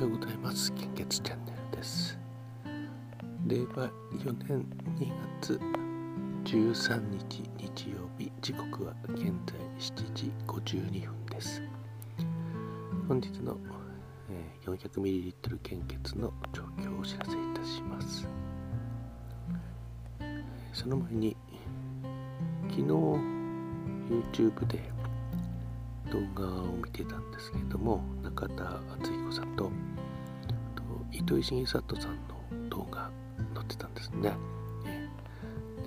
はようございます。献血チャンネルです。令和4年2月13日日曜日、時刻は現在7時52分です。本日の、え、400ml 献血の状況をお知らせいたします。その前に、昨日 YouTube で動画を見てたんですけれども中田敦彦さんと糸井重里さんの動画載ってたんですね。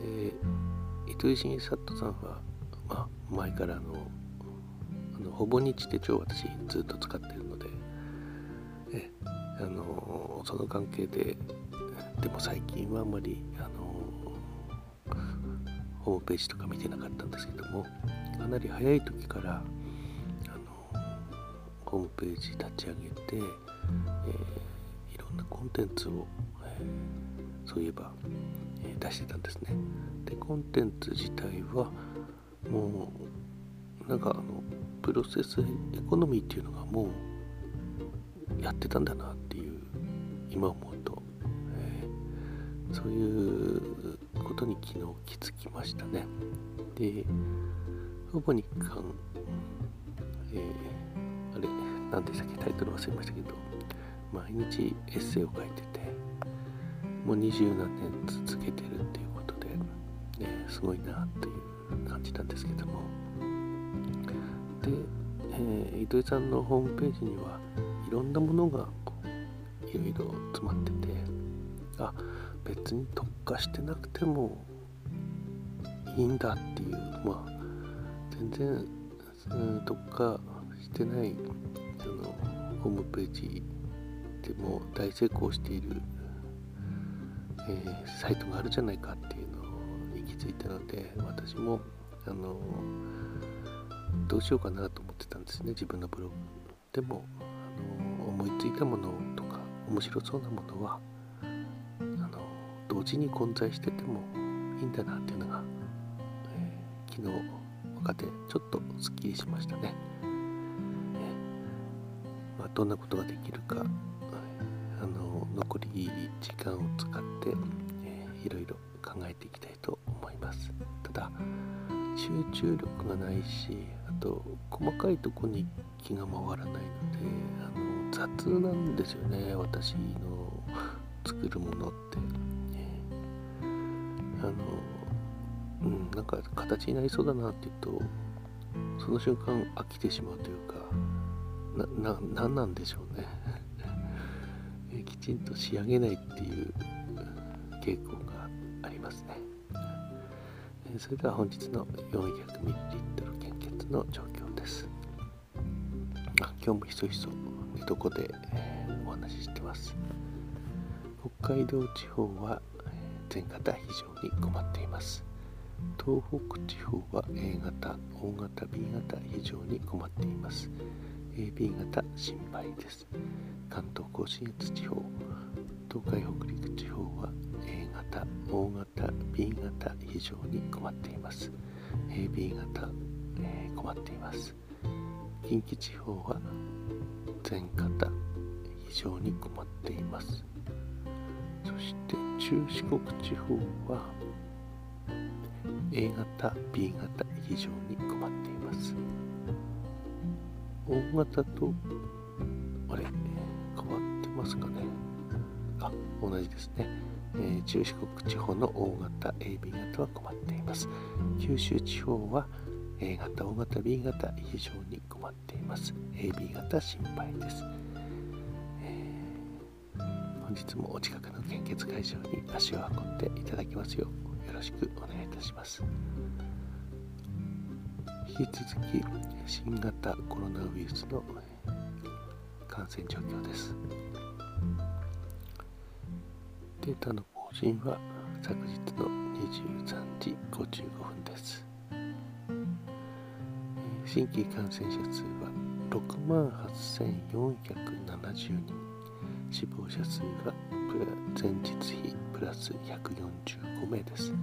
で糸井重里さんは、まあ、前からのあのほぼ日手帳を私ずっと使っているのでえあのその関係ででも最近はあんまりあのホームページとか見てなかったんですけどもかなり早い時からホームページ立ち上げて、えー、コンテンツを、えー、そういえば、えー、出してたんですね。でコンテンツ自体はもうなんかあのプロセスエコノミーっていうのがもうやってたんだなっていう今思うと、えー、そういうことに昨日気づきましたね。で、ほぼ日韓、えーあれ何でしたっけ？タイトル忘れましたけど毎日エッセイを書いててもう二十何年続けてるっていうことで、ね、すごいなっていう感じなんですけども。で、えー、糸井さんのホームページにはいろんなものがいろいろ詰まっててあ別に特化してなくてもいいんだっていうまあ全然、特化してないあのホームページでも大成功している、えー、サイトがあるじゃないかっていうのに気づいたので私もあのどうしようかなと思ってたんですね自分のブログでもあの思いついたものとか面白そうなものはあの同時に混在しててもいいんだなっていうのが、えー、昨日分かってちょっとすっきりしましたね。どんなことができるか、あの残り時間を使って、えー、いろいろ考えていきたいと思います。ただ集中力がないしあと細かいとこに気が回らないのであの雑なんですよね私の作るものって、えー、あのうんなんか形になりそうだなって言うとその瞬間飽きてしまうというかな、な、なんでしょうね。きちんと仕上げないっていう傾向がありますね。それでは本日の 400ml 献血の状況です。あ今日もひそひそ寝床で、え、お話ししてます。北海道地方は全型非常に困っています。東北地方は A 型、O 型、B 型非常に困っています。AB 型心配です。関東甲信越地方、東海北陸地方は A 型、O 型、B 型非常に困っています。AB 型、えー、困っています。近畿地方は全型非常に困っています。そして中四国地方は A 型、B 型非常に困っています。大型と、あれ、変わってますかね。あ、同じですね。えー、中四国地方の大型 AB 型は困っています。九州地方は A 型、大型、B 型非常に困っています。AB 型心配です。えー、本日もお近くの献血会場に足を運んでいただきますようよろしくお願いいたします。引き続き新型コロナウイルスの感染状況です。データの更新は昨日の23時55分です。新規感染者数は6万8470人、死亡者数は前日比プラス145名です。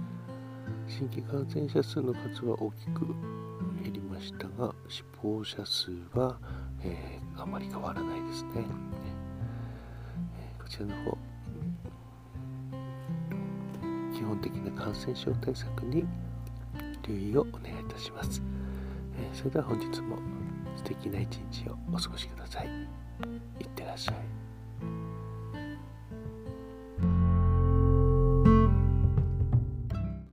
新規感染者数の数は大きく減りましたが死亡者数は、えー、あまり変わらないですね。え、こちらの方。基本的な感染症対策に留意をお願いいたします、えそれでは本日も素敵な一日をお過ごしください。いってらっしゃい。